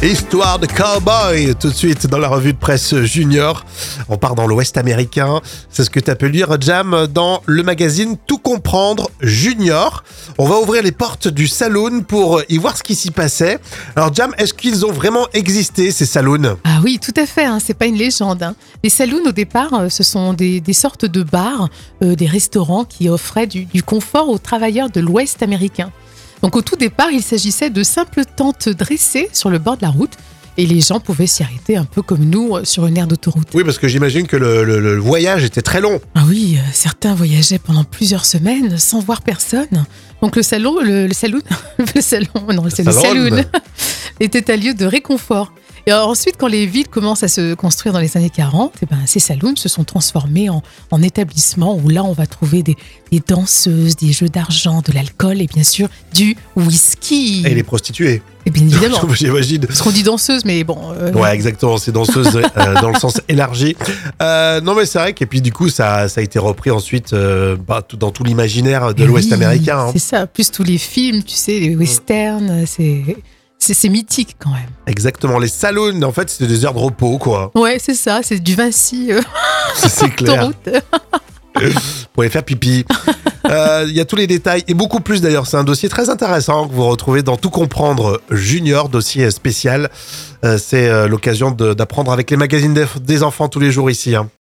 Histoire de cowboy, tout de suite dans la revue de presse junior. On part dans l'Ouest américain. C'est ce que tu as pu lire, Jam, dans le magazine Tout comprendre junior. On va ouvrir les portes du saloon pour y voir ce qui s'y passait. Alors, Jam, est-ce qu'ils ont vraiment existé, ces saloons? Ah oui, tout à fait, hein, c'est pas une légende. hein. Les saloons, au départ, euh, ce sont des, sortes de bars, euh, des restaurants qui offraient du confort aux travailleurs de l'Ouest américain. Donc au tout départ, il s'agissait de simples tentes dressées sur le bord de la route et les gens pouvaient s'y arrêter un peu comme nous euh, sur une aire d'autoroute. Oui, parce que j'imagine que le, le- le voyage était très long. Ah oui, euh, certains voyageaient pendant plusieurs semaines sans voir personne. Donc le salon, le, le saloon, le salon, non, le saloon, était un lieu de réconfort. Et ensuite, quand les villes commencent à se construire dans les années 40, eh ben, ces saloons se sont transformés en, en établissements où là, on va trouver des, des danseuses, des jeux d'argent, de l'alcool et bien sûr du whisky. Et les prostituées. Et bien évidemment. J'imagine. Parce qu'on dit danseuse, mais bon. euh, Ouais, exactement. C'est danseuse euh, dans le sens élargi. Euh, non, mais c'est vrai. Et puis du coup, ça, ça a été repris ensuite euh, bah, tout- dans tout l'imaginaire de Eh l'Ouest oui, américain. hein. C'est ça. Plus tous les films, tu sais, les westerns, c'est. C'est mythique quand même. Exactement. Les saloons, en fait, c'était des heures de repos, quoi. Ouais, c'est ça, c'est du Vinci euh, C'est clair. Pour les faire pipi. Euh, Il y a tous les détails et beaucoup plus d'ailleurs. C'est un dossier très intéressant que vous retrouvez dans Tout comprendre Junior, dossier spécial. Euh, c'est euh, l'occasion d'apprendre avec les magazines des- des enfants tous les jours ici. hein.